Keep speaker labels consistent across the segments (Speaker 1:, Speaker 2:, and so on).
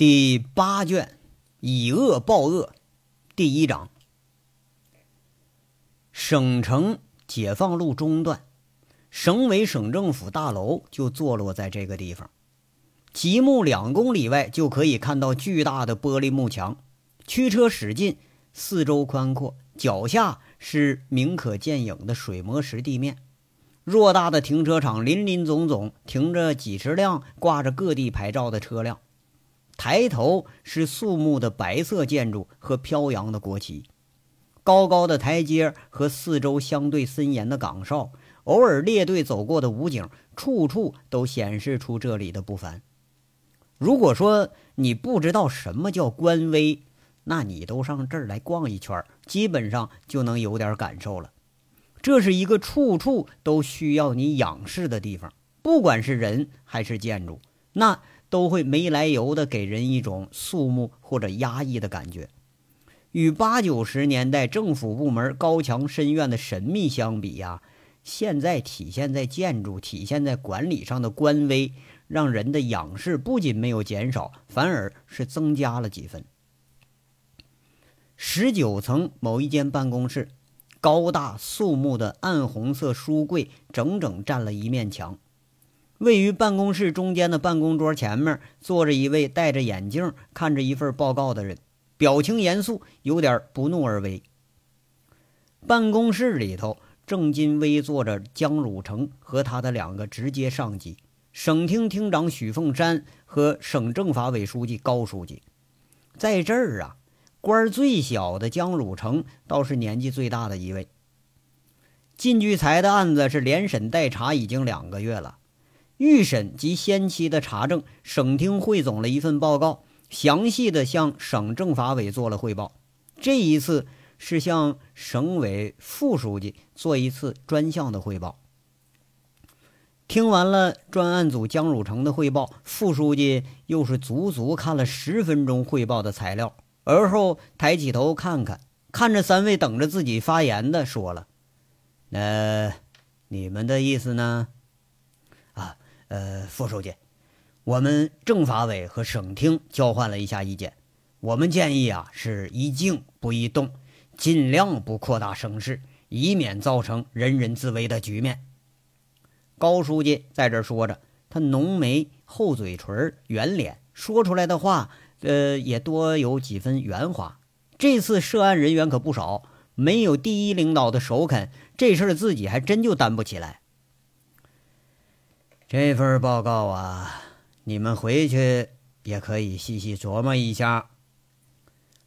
Speaker 1: 第八卷，以恶报恶，第一章。省城解放路中段，省委省政府大楼就坐落在这个地方。极目两公里外就可以看到巨大的玻璃幕墙，驱车驶进，四周宽阔，脚下是明可见影的水磨石地面。偌大的停车场，林林总总停着几十辆挂着各地牌照的车辆。抬头是肃穆的白色建筑和飘扬的国旗，高高的台阶和四周相对森严的岗哨，偶尔列队走过的武警，处处都显示出这里的不凡。如果说你不知道什么叫官威，那你都上这儿来逛一圈，基本上就能有点感受了。这是一个处处都需要你仰视的地方，不管是人还是建筑，那。都会没来由的给人一种肃穆或者压抑的感觉。与八九十年代政府部门高墙深院的神秘相比呀，现在体现在建筑、体现在管理上的官威，让人的仰视不仅没有减少，反而是增加了几分。十九层某一间办公室，高大肃穆的暗红色书柜整整占了一面墙。位于办公室中间的办公桌前面，坐着一位戴着眼镜、看着一份报告的人，表情严肃，有点不怒而威。办公室里头正襟危坐着江汝成和他的两个直接上级——省厅厅长许凤山和省政法委书记高书记。在这儿啊，官最小的江汝成倒是年纪最大的一位。靳聚财的案子是连审带查已经两个月了。预审及先期的查证，省厅汇总了一份报告，详细的向省政法委做了汇报。这一次是向省委副书记做一次专项的汇报。听完了专案组江汝成的汇报，副书记又是足足看了十分钟汇报的材料，而后抬起头看看，看着三位等着自己发言的，说了：“那你们的意思呢？”呃，副书记，我们政法委和省厅交换了一下意见，我们建议啊，是宜静不宜动，尽量不扩大声势，以免造成人人自危的局面。高书记在这说着，他浓眉厚嘴唇，圆脸，说出来的话，呃，也多有几分圆滑。这次涉案人员可不少，没有第一领导的首肯，这事儿自己还真就担不起来。这份报告啊，你们回去也可以细细琢磨一下。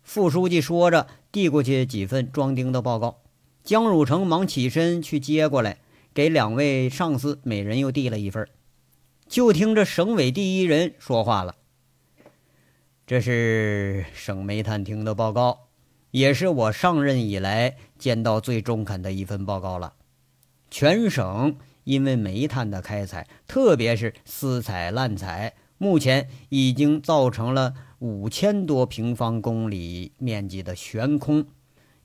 Speaker 1: 副书记说着，递过去几份装订的报告。江汝成忙起身去接过来，给两位上司每人又递了一份。就听着省委第一人说话了：“这是省煤炭厅的报告，也是我上任以来见到最中肯的一份报告了。全省。”因为煤炭的开采，特别是私采滥采，目前已经造成了五千多平方公里面积的悬空，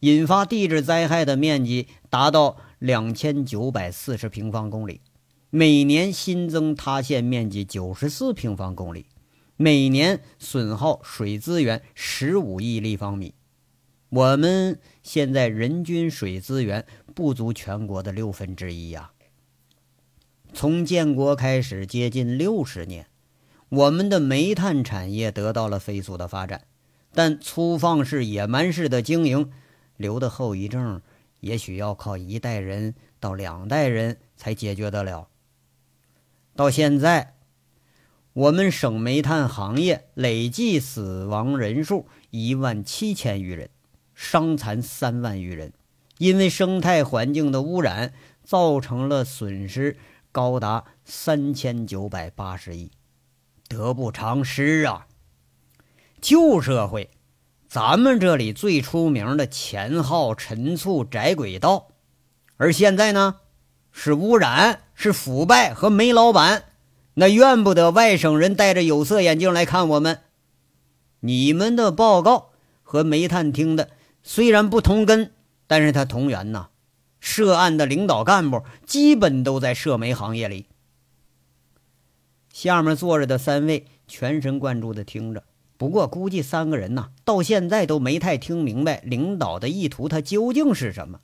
Speaker 1: 引发地质灾害的面积达到两千九百四十平方公里，每年新增塌陷面积九十四平方公里，每年损耗水资源十五亿立方米。我们现在人均水资源不足全国的六分之一呀。从建国开始，接近六十年，我们的煤炭产业得到了飞速的发展，但粗放式、野蛮式的经营留的后遗症，也许要靠一代人到两代人才解决得了。到现在，我们省煤炭行业累计死亡人数一万七千余人，伤残三万余人，因为生态环境的污染造成了损失。高达三千九百八十亿，得不偿失啊！旧社会，咱们这里最出名的钱号、陈醋、窄轨道，而现在呢，是污染、是腐败和煤老板。那怨不得外省人戴着有色眼镜来看我们。你们的报告和煤炭厅的虽然不同根，但是它同源呐。涉案的领导干部基本都在涉煤行业里。下面坐着的三位全神贯注地听着，不过估计三个人呐，到现在都没太听明白领导的意图，他究竟是什么？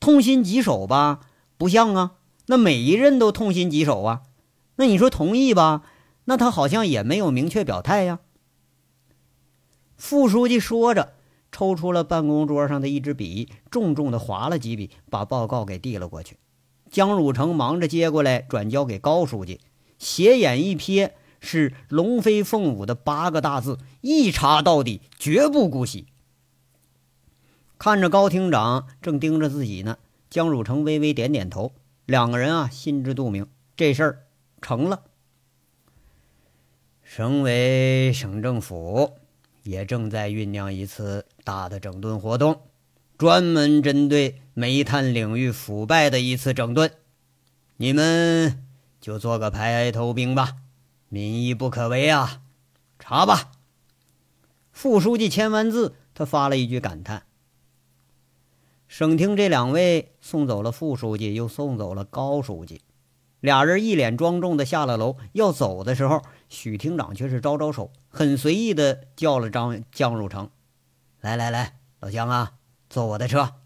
Speaker 1: 痛心疾首吧？不像啊，那每一任都痛心疾首啊。那你说同意吧？那他好像也没有明确表态呀。副书记说着，抽出了办公桌上的一支笔，重重的划了几笔，把报告给递了过去。江汝成忙着接过来，转交给高书记，斜眼一瞥。是龙飞凤舞的八个大字，一查到底，绝不姑息。看着高厅长正盯着自己呢，江汝成微微点点头。两个人啊，心知肚明，这事儿成了。省委、省政府也正在酝酿一次大的整顿活动，专门针对煤炭领域腐败的一次整顿。你们就做个排头兵吧。民意不可违啊！查吧。副书记签完字，他发了一句感叹。省厅这两位送走了副书记，又送走了高书记，俩人一脸庄重的下了楼。要走的时候，许厅长却是招招手，很随意的叫了张江汝成：“来来来，老江啊，坐我的车。”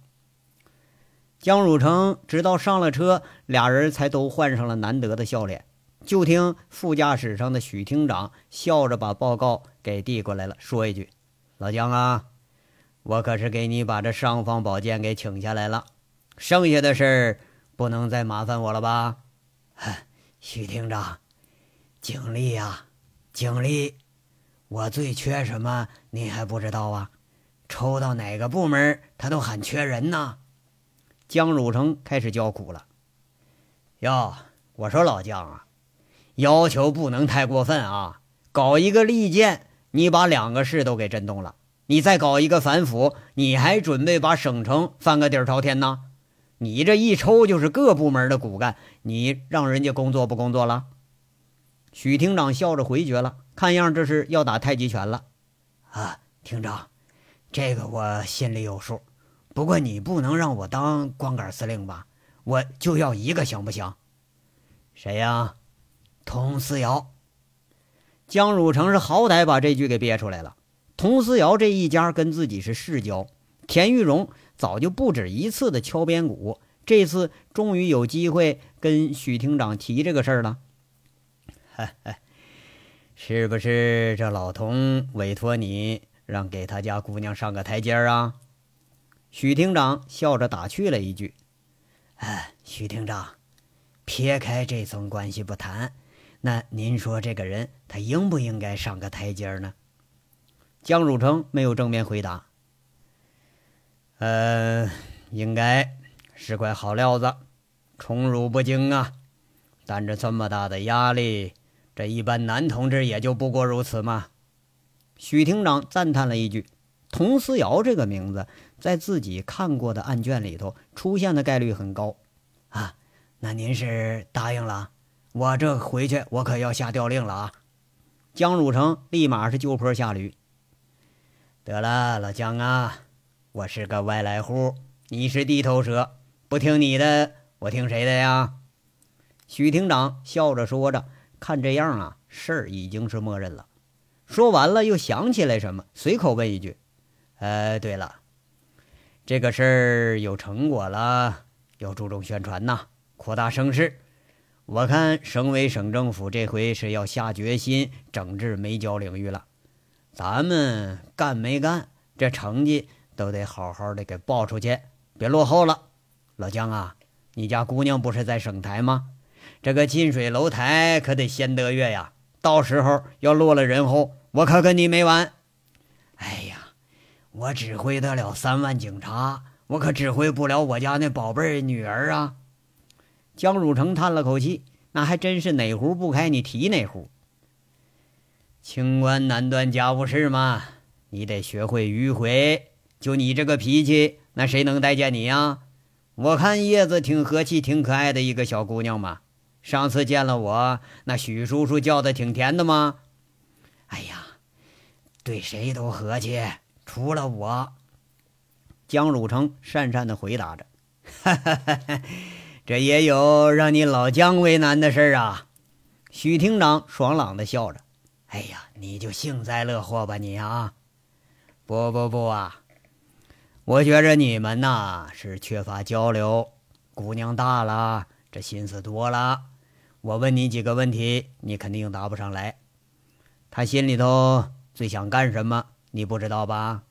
Speaker 1: 江汝成直到上了车，俩人才都换上了难得的笑脸。就听副驾驶上的许厅长笑着把报告给递过来了，说一句：“老姜啊，我可是给你把这尚方宝剑给请下来了，剩下的事儿不能再麻烦我了吧？”许厅长，经理呀，经理，我最缺什么，您还不知道啊？抽到哪个部门，他都喊缺人呢。江汝成开始叫苦了：“哟，我说老姜啊。”要求不能太过分啊！搞一个利剑，你把两个市都给震动了；你再搞一个反腐，你还准备把省城翻个底儿朝天呢？你这一抽就是各部门的骨干，你让人家工作不工作了？许厅长笑着回绝了，看样这是要打太极拳了。啊，厅长，这个我心里有数，不过你不能让我当光杆司令吧？我就要一个行不行？谁呀？佟思瑶，江汝成是好歹把这句给憋出来了。佟思瑶这一家跟自己是世交，田玉荣早就不止一次的敲边鼓，这次终于有机会跟许厅长提这个事儿了。是不是这老童委托你让给他家姑娘上个台阶啊？许厅长笑着打趣了一句：“哎，许厅长，撇开这层关系不谈。”那您说这个人他应不应该上个台阶呢？江汝成没有正面回答。呃，应该是块好料子，宠辱不惊啊。担着这么大的压力，这一般男同志也就不过如此嘛。许厅长赞叹了一句：“佟思瑶这个名字，在自己看过的案卷里头出现的概率很高啊。那您是答应了？”我这回去，我可要下调令了啊！江汝成立马是就坡下驴。得了，老江啊，我是个外来户，你是地头蛇，不听你的，我听谁的呀？许厅长笑着说着，看这样啊，事儿已经是默认了。说完了，又想起来什么，随口问一句：“呃，对了，这个事儿有成果了，要注重宣传呐，扩大声势。”我看省委省政府这回是要下决心整治煤焦领域了，咱们干没干，这成绩都得好好的给报出去，别落后了。老姜啊，你家姑娘不是在省台吗？这个近水楼台可得先得月呀，到时候要落了人后，我可跟你没完。哎呀，我指挥得了三万警察，我可指挥不了我家那宝贝女儿啊。江汝成叹了口气，那还真是哪壶不开你提哪壶。清官难断家务事嘛，你得学会迂回。就你这个脾气，那谁能待见你呀？我看叶子挺和气、挺可爱的一个小姑娘嘛。上次见了我，那许叔叔叫的挺甜的吗？哎呀，对谁都和气，除了我。江汝成讪讪的回答着：“哈哈哈哈。”这也有让你老姜为难的事儿啊！许厅长爽朗的笑着：“哎呀，你就幸灾乐祸吧你啊！不不不啊！我觉着你们呐是缺乏交流。姑娘大了，这心思多了。我问你几个问题，你肯定答不上来。她心里头最想干什么？你不知道吧？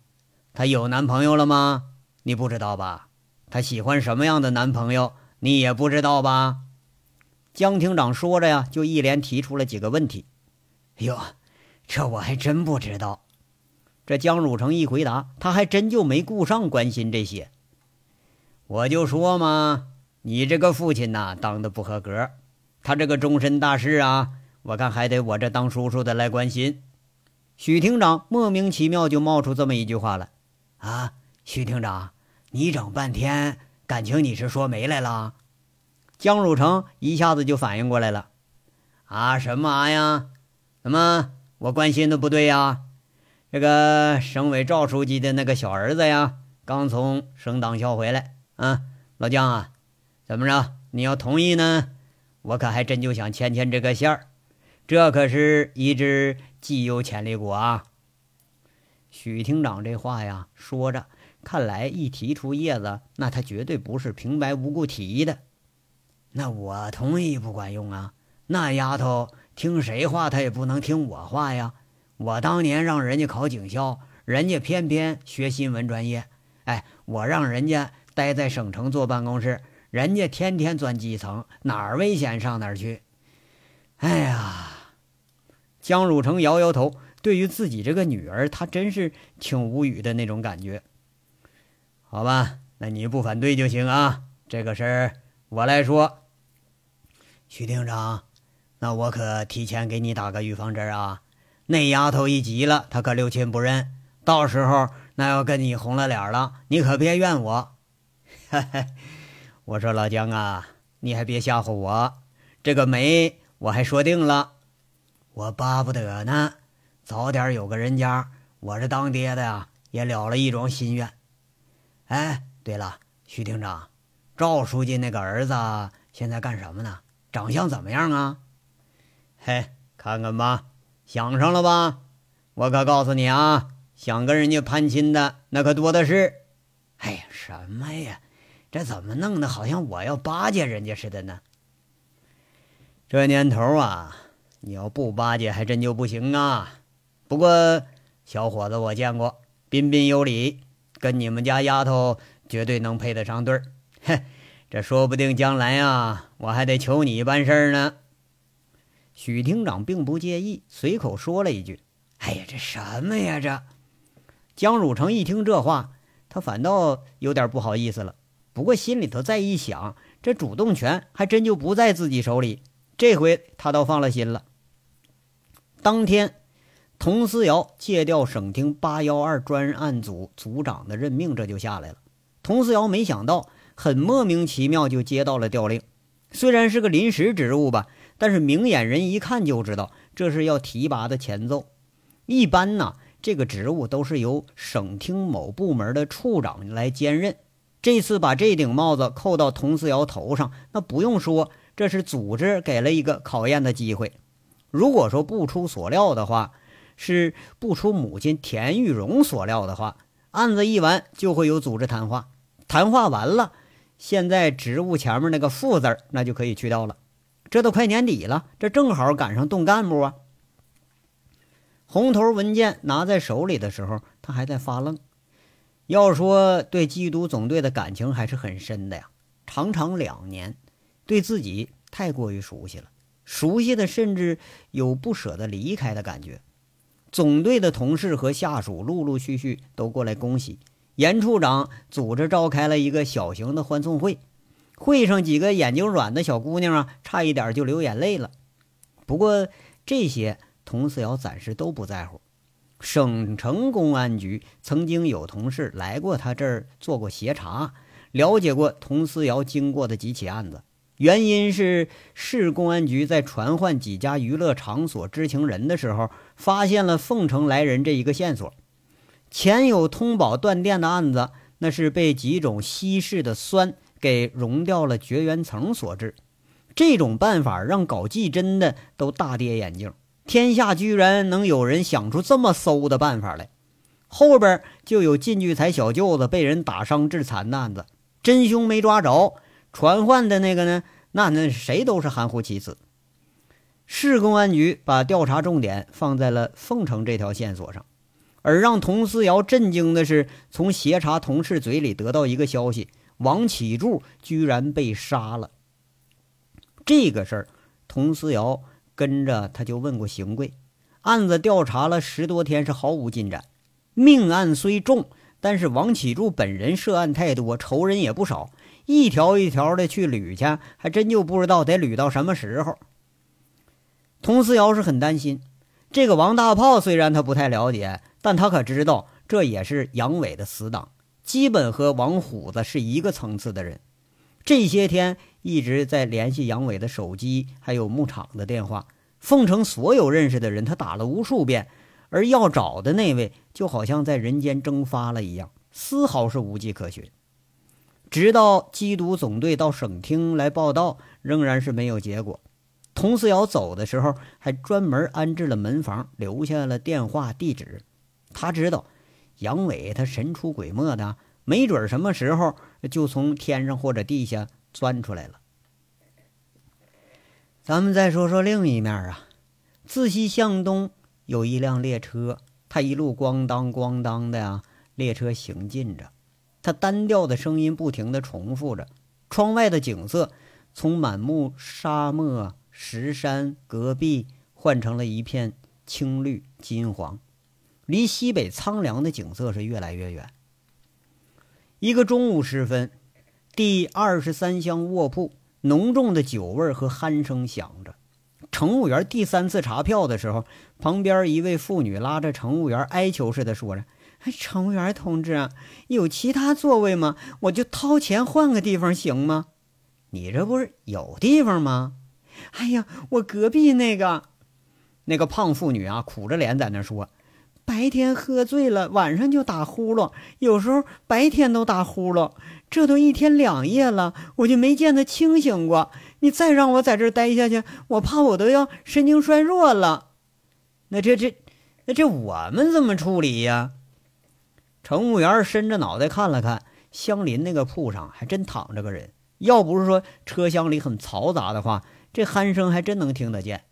Speaker 1: 她有男朋友了吗？你不知道吧？她喜欢什么样的男朋友？你也不知道吧？江厅长说着呀，就一连提出了几个问题。哟，这我还真不知道。这江汝成一回答，他还真就没顾上关心这些。我就说嘛，你这个父亲呐，当的不合格。他这个终身大事啊，我看还得我这当叔叔的来关心。许厅长莫名其妙就冒出这么一句话来：“啊，许厅长，你整半天，感情你是说媒来了？”江汝成一下子就反应过来了：“啊，什么啊呀？怎么我关心的不对呀？”这个省委赵书记的那个小儿子呀，刚从省党校回来。啊，老江啊，怎么着？你要同意呢？我可还真就想牵牵这个线儿。这可是一只绩优潜力股啊！许厅长这话呀，说着，看来一提出叶子，那他绝对不是平白无故提的。那我同意不管用啊！那丫头听谁话，她也不能听我话呀。我当年让人家考警校，人家偏偏学新闻专业。哎，我让人家待在省城坐办公室，人家天天钻基层，哪儿危险上哪儿去。哎呀，江汝成摇摇头，对于自己这个女儿，他真是挺无语的那种感觉。好吧，那你不反对就行啊。这个事儿我来说。徐厅长，那我可提前给你打个预防针啊。那丫头一急了，她可六亲不认，到时候那要跟你红了脸了，你可别怨我。我说老姜啊，你还别吓唬我，这个媒我还说定了，我巴不得呢，早点有个人家。我这当爹的呀，也了了一桩心愿。哎，对了，徐厅长，赵书记那个儿子现在干什么呢？长相怎么样啊？嘿，看看吧。想上了吧？我可告诉你啊，想跟人家攀亲的那可多的是。哎呀，什么呀？这怎么弄得好像我要巴结人家似的呢？这年头啊，你要不巴结还真就不行啊。不过小伙子我见过，彬彬有礼，跟你们家丫头绝对能配得上对儿。这说不定将来啊，我还得求你办事儿呢。许厅长并不介意，随口说了一句：“哎呀，这什么呀？这！”江汝成一听这话，他反倒有点不好意思了。不过心里头再一想，这主动权还真就不在自己手里，这回他倒放了心了。当天，佟思瑶借调省厅八幺二专案组组长的任命，这就下来了。佟思瑶没想到，很莫名其妙就接到了调令，虽然是个临时职务吧。但是明眼人一看就知道，这是要提拔的前奏。一般呢，这个职务都是由省厅某部门的处长来兼任。这次把这顶帽子扣到佟思瑶头上，那不用说，这是组织给了一个考验的机会。如果说不出所料的话，是不出母亲田玉荣所料的话，案子一完就会有组织谈话。谈话完了，现在职务前面那个“副”字那就可以去掉了。这都快年底了，这正好赶上动干部啊！红头文件拿在手里的时候，他还在发愣。要说对缉毒总队的感情还是很深的呀，长长两年，对自己太过于熟悉了，熟悉的甚至有不舍得离开的感觉。总队的同事和下属陆陆续续都过来恭喜，严处长组织召开了一个小型的欢送会。会上几个眼睛软的小姑娘啊，差一点就流眼泪了。不过这些佟思瑶暂时都不在乎。省城公安局曾经有同事来过他这儿做过协查，了解过佟思瑶经过的几起案子。原因是市公安局在传唤几家娱乐场所知情人的时候，发现了凤城来人这一个线索。前有通宝断电的案子，那是被几种稀释的酸。给溶掉了绝缘层所致，这种办法让搞技侦的都大跌眼镜。天下居然能有人想出这么馊的办法来。后边就有靳聚财小舅子被人打伤致残的案子，真凶没抓着，传唤的那个呢？那那谁都是含糊其辞。市公安局把调查重点放在了凤城这条线索上，而让佟思瑶震惊的是，从协查同事嘴里得到一个消息：王启柱居然被杀了。这个事儿，佟思瑶跟着他就问过邢贵，案子调查了十多天是毫无进展。命案虽重，但是王启柱本人涉案太多，仇人也不少，一条一条的去捋去，还真就不知道得捋到什么时候。佟思瑶是很担心，这个王大炮虽然他不太了解，但他可知道这也是杨伟的死党，基本和王虎子是一个层次的人。这些天一直在联系杨伟的手机，还有牧场的电话，凤城所有认识的人他打了无数遍，而要找的那位就好像在人间蒸发了一样，丝毫是无迹可寻。直到缉毒总队到省厅来报道，仍然是没有结果。佟思瑶走的时候，还专门安置了门房，留下了电话地址。他知道杨伟他神出鬼没的，没准什么时候就从天上或者地下钻出来了。咱们再说说另一面啊，自西向东有一辆列车，它一路咣当咣当的呀，列车行进着，它单调的声音不停的重复着。窗外的景色从满目沙漠。石山戈壁换成了一片青绿金黄，离西北苍凉的景色是越来越远。一个中午时分，第二十三厢卧铺，浓重的酒味和鼾声响着。乘务员第三次查票的时候，旁边一位妇女拉着乘务员哀求似的说着：“乘务员同志，有其他座位吗？我就掏钱换个地方行吗？你这不是有地方吗？”哎呀，我隔壁那个，那个胖妇女啊，苦着脸在那说：“白天喝醉了，晚上就打呼噜，有时候白天都打呼噜。这都一天两夜了，我就没见他清醒过。你再让我在这待下去，我怕我都要神经衰弱了。那这这，那这我们怎么处理呀？”乘务员伸着脑袋看了看，相邻那个铺上还真躺着个人。要不是说车厢里很嘈杂的话。这鼾声还真能听得见，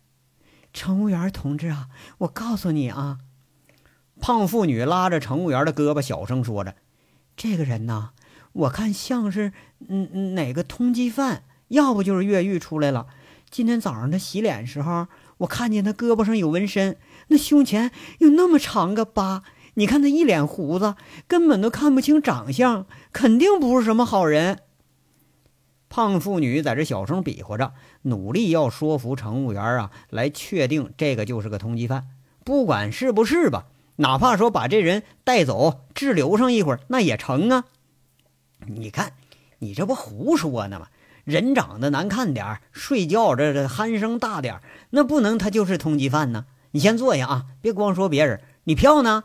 Speaker 1: 乘务员同志啊，我告诉你啊，胖妇女拉着乘务员的胳膊，小声说着：“这个人呐，我看像是嗯嗯哪个通缉犯，要不就是越狱出来了。今天早上他洗脸时候，我看见他胳膊上有纹身，那胸前有那么长个疤，你看他一脸胡子，根本都看不清长相，肯定不是什么好人。”胖妇女在这小声比划着，努力要说服乘务员啊，来确定这个就是个通缉犯。不管是不是吧，哪怕说把这人带走滞留上一会儿，那也成啊。你看，你这不胡说呢吗？人长得难看点睡觉这这鼾声大点那不能他就是通缉犯呢。你先坐下啊，别光说别人。你票呢？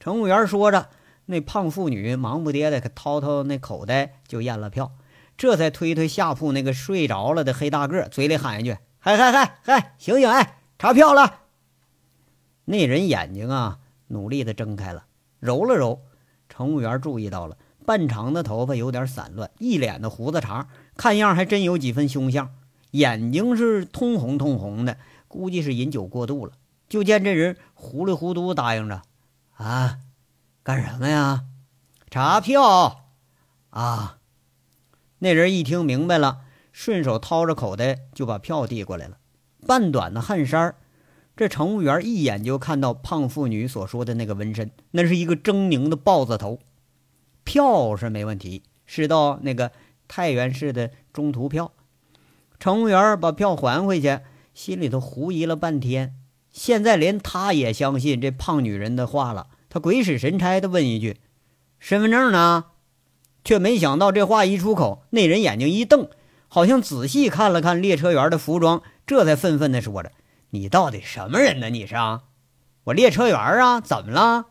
Speaker 1: 乘务员说着，那胖妇女忙不迭的可掏掏那口袋就验了票。这才推推下铺那个睡着了的黑大个，嘴里喊一句：“嗨嗨嗨嗨，醒醒！哎，查票了。”那人眼睛啊，努力的睁开了，揉了揉。乘务员注意到了，半长的头发有点散乱，一脸的胡子茬，看样还真有几分凶相。眼睛是通红通红的，估计是饮酒过度了。就见这人糊里糊涂答应着：“啊，干什么呀？查票啊。”那人一听明白了，顺手掏着口袋就把票递过来了。半短的汗衫这乘务员一眼就看到胖妇女所说的那个纹身，那是一个狰狞的豹子头。票是没问题，是到那个太原市的中途票。乘务员把票还回去，心里头狐疑了半天。现在连他也相信这胖女人的话了。他鬼使神差的问一句：“身份证呢？”却没想到，这话一出口，那人眼睛一瞪，好像仔细看了看列车员的服装，这才愤愤地说着：“你到底什么人呢？你是？我列车员啊？怎么了？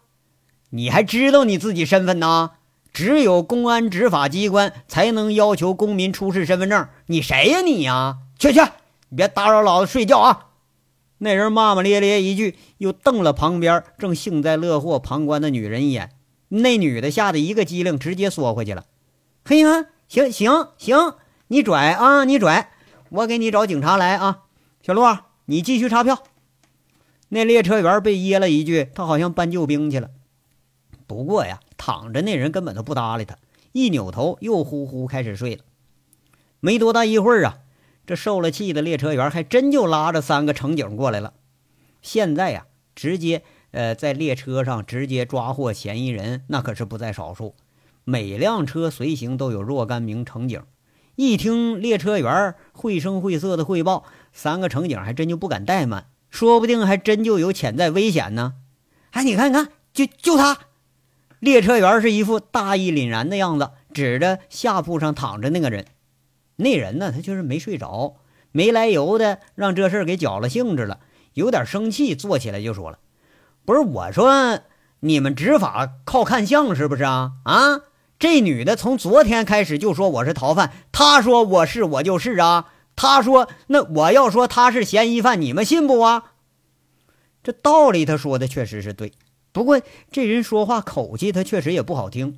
Speaker 1: 你还知道你自己身份呢？只有公安执法机关才能要求公民出示身份证。你谁呀？你呀？去去，你别打扰老子睡觉啊！”那人骂骂咧咧一句，又瞪了旁边正幸灾乐祸旁观的女人一眼。那女的吓得一个机灵，直接缩回去了。嘿呀，行行行，你拽啊，你拽，我给你找警察来啊。小陆，你继续查票。那列车员被噎了一句，他好像搬救兵去了。不过呀，躺着那人根本都不搭理他，一扭头又呼呼开始睡了。没多大一会儿啊，这受了气的列车员还真就拉着三个乘警过来了。现在呀，直接。呃，在列车上直接抓获嫌疑人，那可是不在少数。每辆车随行都有若干名乘警。一听列车员绘声绘色的汇报，三个乘警还真就不敢怠慢，说不定还真就有潜在危险呢。哎，你看，看，就就他！列车员是一副大义凛然的样子，指着下铺上躺着那个人。那人呢，他就是没睡着，没来由的让这事给搅了兴致了，有点生气，坐起来就说了。不是我说，你们执法靠看相是不是啊？啊，这女的从昨天开始就说我是逃犯，她说我是我就是啊。他说那我要说他是嫌疑犯，你们信不啊？这道理他说的确实是对，不过这人说话口气他确实也不好听。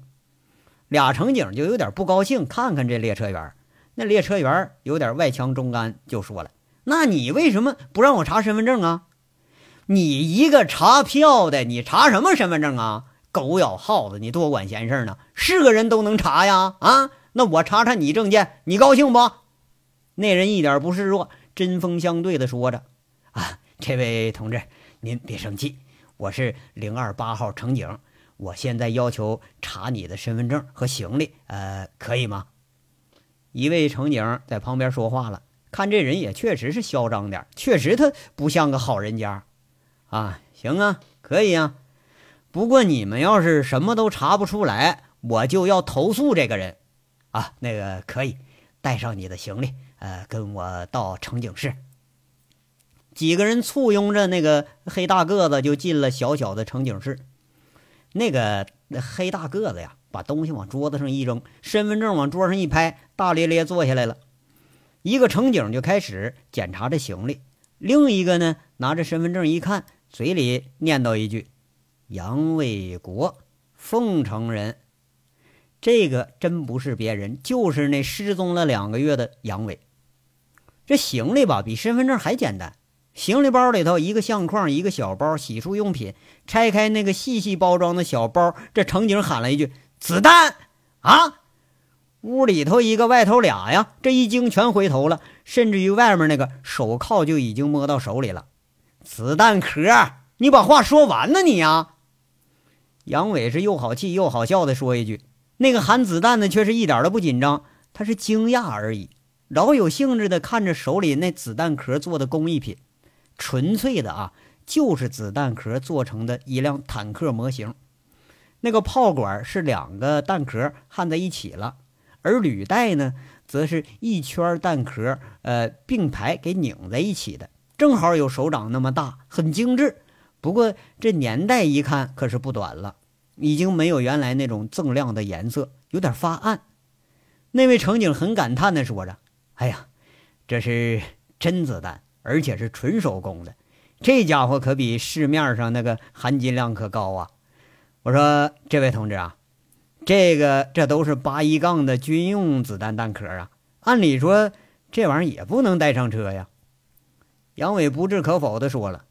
Speaker 1: 俩乘警就有点不高兴，看看这列车员。那列车员有点外强中干，就说了：“那你为什么不让我查身份证啊？”你一个查票的，你查什么身份证啊？狗咬耗子，你多管闲事呢？是个人都能查呀？啊，那我查查你证件，你高兴不？那人一点不示弱，针锋相对的说着：“啊，这位同志，您别生气，我是零二八号乘警，我现在要求查你的身份证和行李，呃，可以吗？”一位乘警在旁边说话了，看这人也确实是嚣张点，确实他不像个好人家。啊，行啊，可以啊。不过你们要是什么都查不出来，我就要投诉这个人。啊，那个可以带上你的行李，呃，跟我到乘警室。几个人簇拥着那个黑大个子就进了小小的乘警室。那个那黑大个子呀，把东西往桌子上一扔，身份证往桌上一拍，大咧咧坐下来了。一个乘警就开始检查着行李，另一个呢拿着身份证一看。嘴里念叨一句：“杨卫国，凤城人。”这个真不是别人，就是那失踪了两个月的杨伟。这行李吧，比身份证还简单。行李包里头一个相框，一个小包，洗漱用品。拆开那个细细包装的小包，这乘警喊了一句：“子弹！”啊！屋里头一个，外头俩呀，这一惊全回头了，甚至于外面那个手铐就已经摸到手里了。子弹壳，你把话说完呢，你呀！杨伟是又好气又好笑的说一句，那个含子弹的却是一点都不紧张，他是惊讶而已，饶有兴致的看着手里那子弹壳做的工艺品，纯粹的啊，就是子弹壳做成的一辆坦克模型。那个炮管是两个弹壳焊在一起了，而履带呢，则是一圈弹壳呃并排给拧在一起的。正好有手掌那么大，很精致。不过这年代一看可是不短了，已经没有原来那种锃亮的颜色，有点发暗。那位乘警很感叹地说着：“哎呀，这是真子弹，而且是纯手工的。这家伙可比市面上那个含金量可高啊！”我说：“这位同志啊，这个这都是八一杠的军用子弹弹壳啊，按理说这玩意儿也不能带上车呀。”杨伟不置可否地说了：“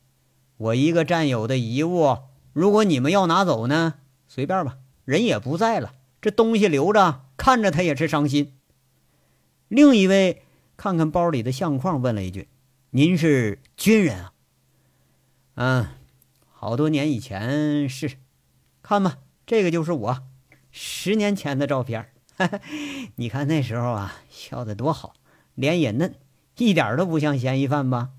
Speaker 1: 我一个战友的遗物，如果你们要拿走呢，随便吧，人也不在了，这东西留着，看着他也是伤心。”另一位看看包里的相框，问了一句：“您是军人啊？”“嗯，好多年以前是。看吧，这个就是我，十年前的照片。你看那时候啊，笑得多好，脸也嫩，一点都不像嫌疑犯吧？”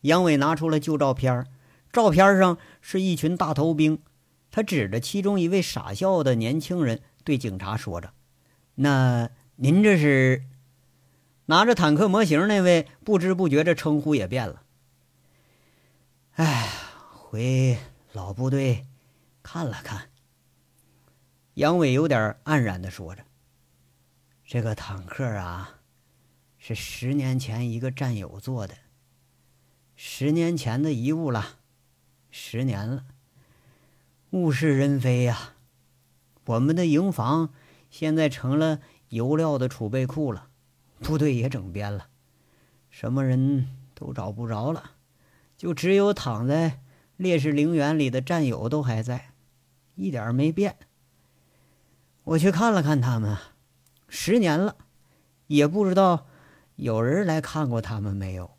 Speaker 1: 杨伟拿出了旧照片，照片上是一群大头兵。他指着其中一位傻笑的年轻人，对警察说着：“那您这是？”拿着坦克模型那位不知不觉这称呼也变了。哎，回老部队看了看。杨伟有点黯然的说着：“这个坦克啊，是十年前一个战友做的。”十年前的遗物了，十年了。物是人非呀，我们的营房现在成了油料的储备库了，部队也整编了，什么人都找不着了，就只有躺在烈士陵园里的战友都还在，一点没变。我去看了看他们，十年了，也不知道有人来看过他们没有。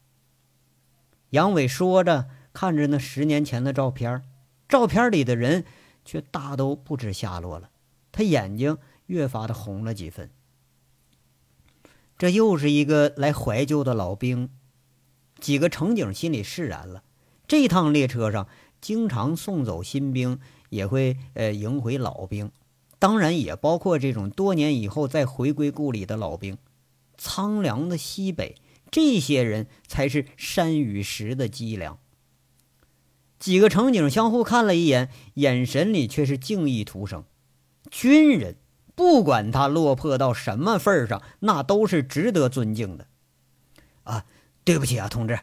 Speaker 1: 杨伟说着，看着那十年前的照片，照片里的人却大都不知下落了。他眼睛越发的红了几分。这又是一个来怀旧的老兵。几个乘警心里释然了。这趟列车上经常送走新兵，也会呃迎回老兵，当然也包括这种多年以后再回归故里的老兵。苍凉的西北。这些人才是山与石的脊梁。几个乘警相互看了一眼，眼神里却是敬意徒生。军人，不管他落魄到什么份上，那都是值得尊敬的。啊，对不起啊，同志。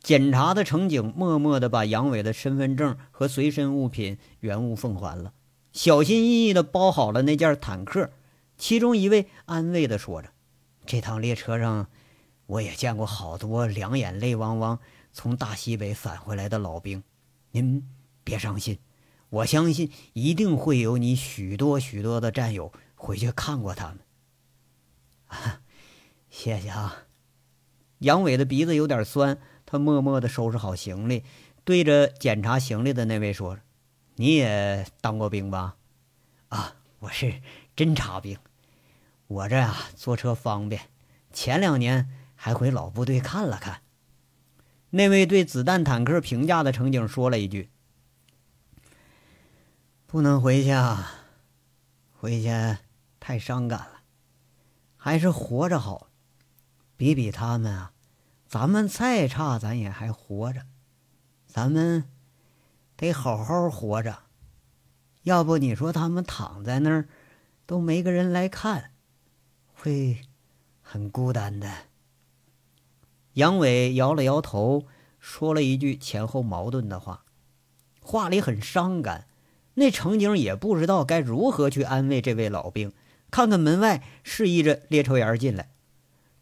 Speaker 1: 检查的乘警默默地把杨伟的身份证和随身物品原物奉还了，小心翼翼地包好了那件坦克。其中一位安慰地说着：“这趟列车上……”我也见过好多两眼泪汪汪从大西北返回来的老兵，您别伤心，我相信一定会有你许多许多的战友回去看过他们。啊，谢谢啊！杨伟的鼻子有点酸，他默默地收拾好行李，对着检查行李的那位说：“你也当过兵吧？”啊，我是侦察兵，我这啊坐车方便，前两年。还回老部队看了看。那位对子弹坦克评价的乘警说了一句：“不能回去啊，回去太伤感了，还是活着好。比比他们啊，咱们再差，咱也还活着，咱们得好好活着。要不你说他们躺在那儿，都没个人来看，会很孤单的。”杨伟摇了摇头，说了一句前后矛盾的话，话里很伤感。那乘警也不知道该如何去安慰这位老兵。看看门外，示意着列车员进来。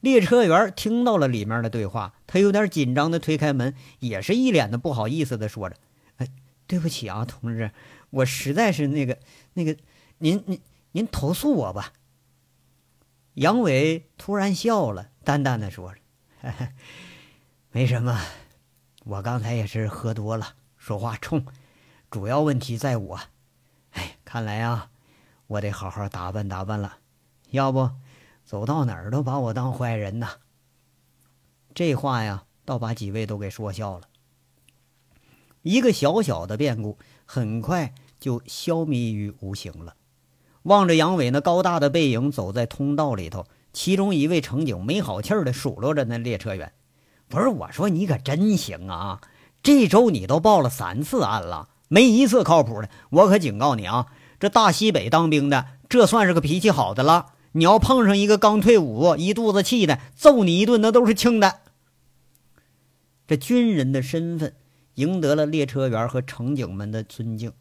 Speaker 1: 列车员听到了里面的对话，他有点紧张的推开门，也是一脸的不好意思的说着：“哎，对不起啊，同志，我实在是那个那个，您您您投诉我吧。”杨伟突然笑了，淡淡的说着。没什么，我刚才也是喝多了，说话冲，主要问题在我。哎，看来啊，我得好好打扮打扮了，要不走到哪儿都把我当坏人呐。这话呀，倒把几位都给说笑了。一个小小的变故，很快就消弭于无形了。望着杨伟那高大的背影，走在通道里头。其中一位乘警没好气儿的数落着那列车员：“不是我说你可真行啊！这周你都报了三次案了，没一次靠谱的。我可警告你啊，这大西北当兵的，这算是个脾气好的了。你要碰上一个刚退伍、一肚子气的，揍你一顿那都是轻的。”这军人的身份赢得了列车员和乘警们的尊敬，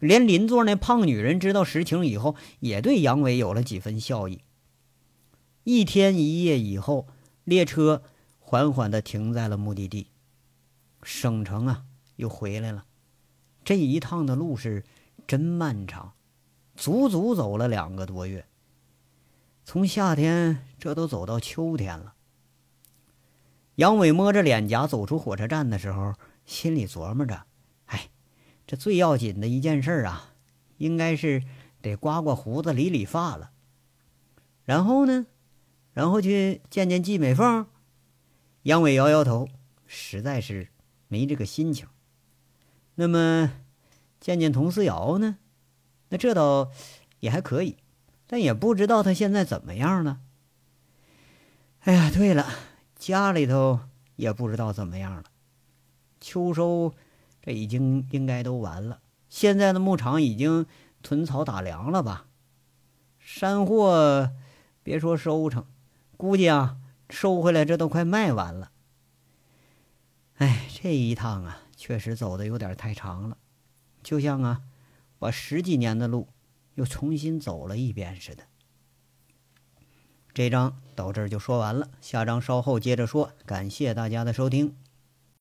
Speaker 1: 连邻座那胖女人知道实情以后，也对杨伟有了几分笑意。一天一夜以后，列车缓缓地停在了目的地。省城啊，又回来了。这一趟的路是真漫长，足足走了两个多月。从夏天这都走到秋天了。杨伟摸着脸颊走出火车站的时候，心里琢磨着：“哎，这最要紧的一件事啊，应该是得刮刮胡子、理理发了。然后呢？”然后去见见季美凤，杨伟摇摇头，实在是没这个心情。那么见见佟思瑶呢？那这倒也还可以，但也不知道他现在怎么样了。哎呀，对了，家里头也不知道怎么样了。秋收这已经应该都完了，现在的牧场已经囤草打粮了吧？山货别说收成。估计啊，收回来这都快卖完了。哎，这一趟啊，确实走的有点太长了，就像啊，把十几年的路又重新走了一遍似的。这章到这儿就说完了，下章稍后接着说。感谢大家的收听。